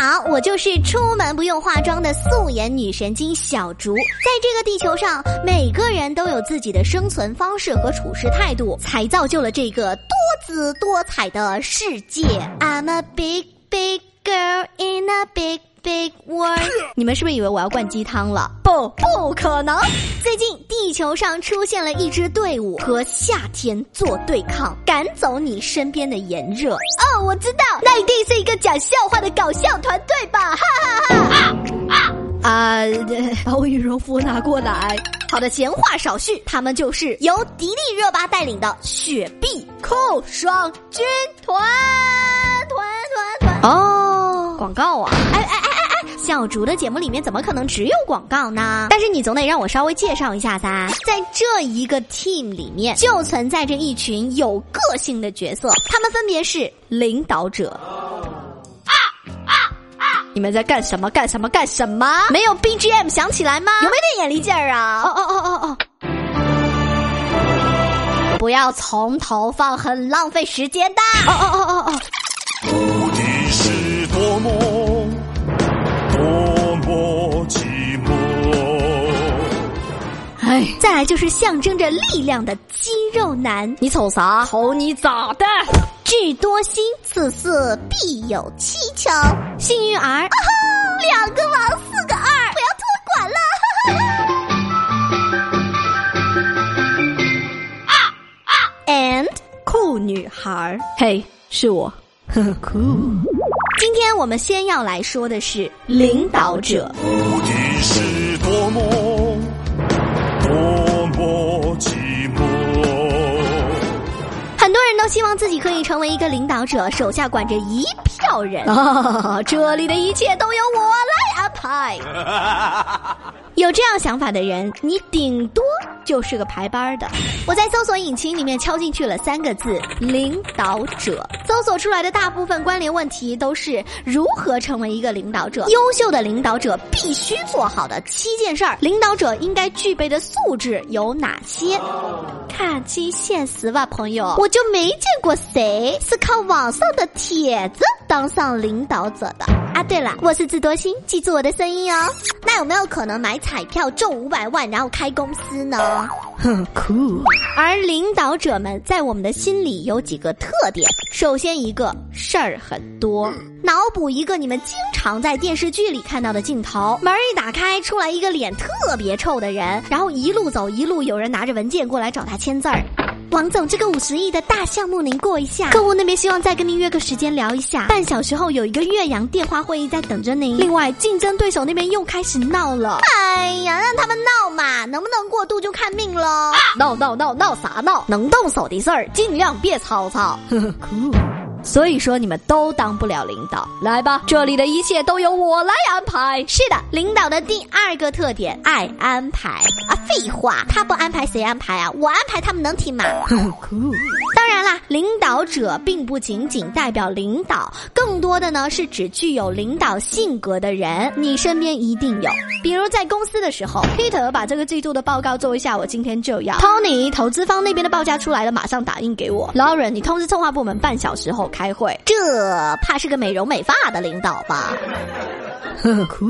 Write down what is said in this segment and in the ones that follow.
好，我就是出门不用化妆的素颜女神经小竹。在这个地球上，每个人都有自己的生存方式和处事态度，才造就了这个多姿多彩的世界。I'm a big big girl in a big big world。你们是不是以为我要灌鸡汤了？不，不可能。最近地球上出现了一支队伍，和夏天做对抗，赶走你身边的炎热。哦，我知道，那一定是一个讲笑话的搞笑团队吧？哈哈哈！啊啊，把我羽绒服拿过来。好的，闲话少叙，他们就是由迪丽热巴带领的雪碧酷爽军团团团团。哦，广告啊！哎哎哎，小竹的节目里面怎么可能只有广告呢？但是你总得让我稍微介绍一下噻。在这一个 team 里面，就存在着一群有个性的角色，他们分别是领导者。你们在干什么？干什么？干什么？没有 BGM 响起来吗？有没有点眼力劲儿啊？哦哦哦哦哦！不要从头放，很浪费时间的。哦哦哦哦哦！无敌是多么再来就是象征着力量的肌肉男。你瞅啥？瞅你咋的？智多星，此事必有蹊跷。幸运儿，啊两个王四个二，我要托管了。啊啊！And 酷女孩，嘿，是我，呵呵，酷。今天我们先要来说的是领导者。无敌是可以成为一个领导者，手下管着一票人。啊，这里的一切都由我来安排。有这样想法的人，你顶多就是个排班的。我在搜索引擎里面敲进去了三个字“领导者”，搜索出来的大部分关联问题都是如何成为一个领导者。优秀的领导者必须做好的七件事儿，领导者应该具备的素质有哪些？看清现实吧，朋友，我就没见过谁是靠网上的帖子当上领导者的啊！对了，我是智多星，记住我的声音哦。那有没有可能买彩票中五百万，然后开公司呢？哼，酷。而领导者们在我们的心里有几个特点，首先一个事儿很多。脑补一个你们经常在电视剧里看到的镜头：门一打开，出来一个脸特别臭的人，然后一路走一路，有人拿着文件过来找他签字儿。王总，这个五十亿的大项目您过一下。客户那边希望再跟您约个时间聊一下。半小时后有一个岳阳电话会议在等着您。另外，竞争对手那边又开始闹了。哎呀，让他们闹嘛，能不能过度就看命喽。闹闹闹闹啥闹？能动手的事儿尽量别吵吵。呵呵，酷。所以说你们都当不了领导，来吧，这里的一切都由我来安排。是的，领导的第二个特点，爱安排啊！废话，他不安排谁安排啊？我安排他们能听吗？酷。当然啦，领导者并不仅仅代表领导，更多的呢是指具有领导性格的人。你身边一定有，比如在公司的时候，Peter 把这个季度的报告做一下，我今天就要。Tony 投资方那边的报价出来了，马上打印给我。Lauren，你通知策划部门半小时后。开会，这怕是个美容美发的领导吧？呵酷！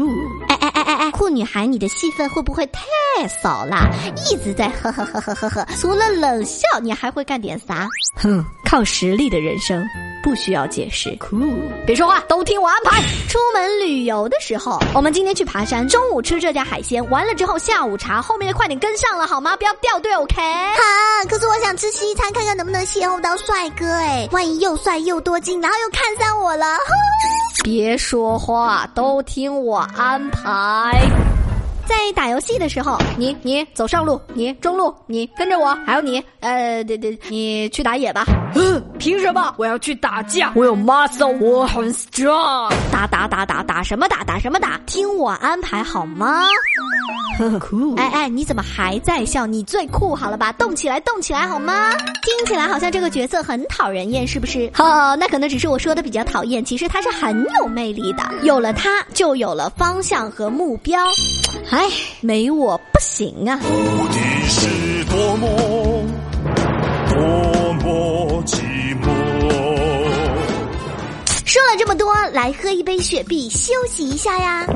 哎哎哎哎哎，酷女孩，你的戏份会不会太少了？一直在呵呵呵呵呵呵，除了冷笑，你还会干点啥？哼，靠实力的人生不需要解释。酷，别说话，都听我安排。出门旅游的时候，我们今天去爬山，中午吃这家海鲜，完了之后下午茶，后面的快点跟上了好吗？不要掉队，OK？好，可是我想吃西餐，看看能不能邂逅到帅哥。哎，万一又帅又多金，然后又看上我了。别说话，都听我安排。在打游戏的时候，你你走上路，你中路，你跟着我，还有你，呃，对对，你去打野吧。嗯，凭什么？我要去打架，我有 muscle，我很 strong。打打打打打什么打打什么打？听我安排好吗？酷！哎哎，你怎么还在笑？你最酷好了吧？动起来，动起来好吗？听起来好像这个角色很讨人厌，是不是？哦，那可能只是我说的比较讨厌，其实他是很有魅力的。有了他，就有了方向和目标。哎，没我不行啊！无敌是多么多么寂寞。说了这么。么多，来喝一杯雪碧休息一下呀。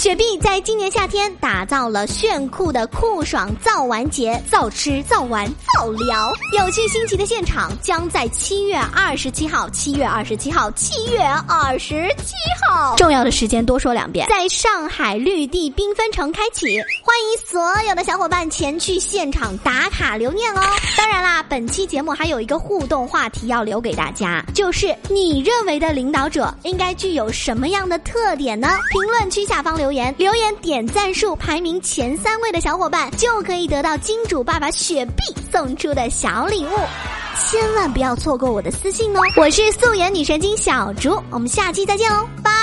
雪碧在今年夏天打造了炫酷的酷爽造玩节，造吃、造玩、造聊，有趣新奇的现场将在七月二十七号、七月二十七号、七月二十七号，重要的时间多说两遍，在上海绿地缤纷城开启，欢迎所有的小伙伴前去现场打卡留念哦。当然啦，本期节目还有一个互动话题要留给大家，就是你认为的领导者应该具有什么样的特点呢？评论区下方留。留言留言点赞数排名前三位的小伙伴就可以得到金主爸爸雪碧送出的小礼物，千万不要错过我的私信哦！我是素颜女神经小竹，我们下期再见哦，拜。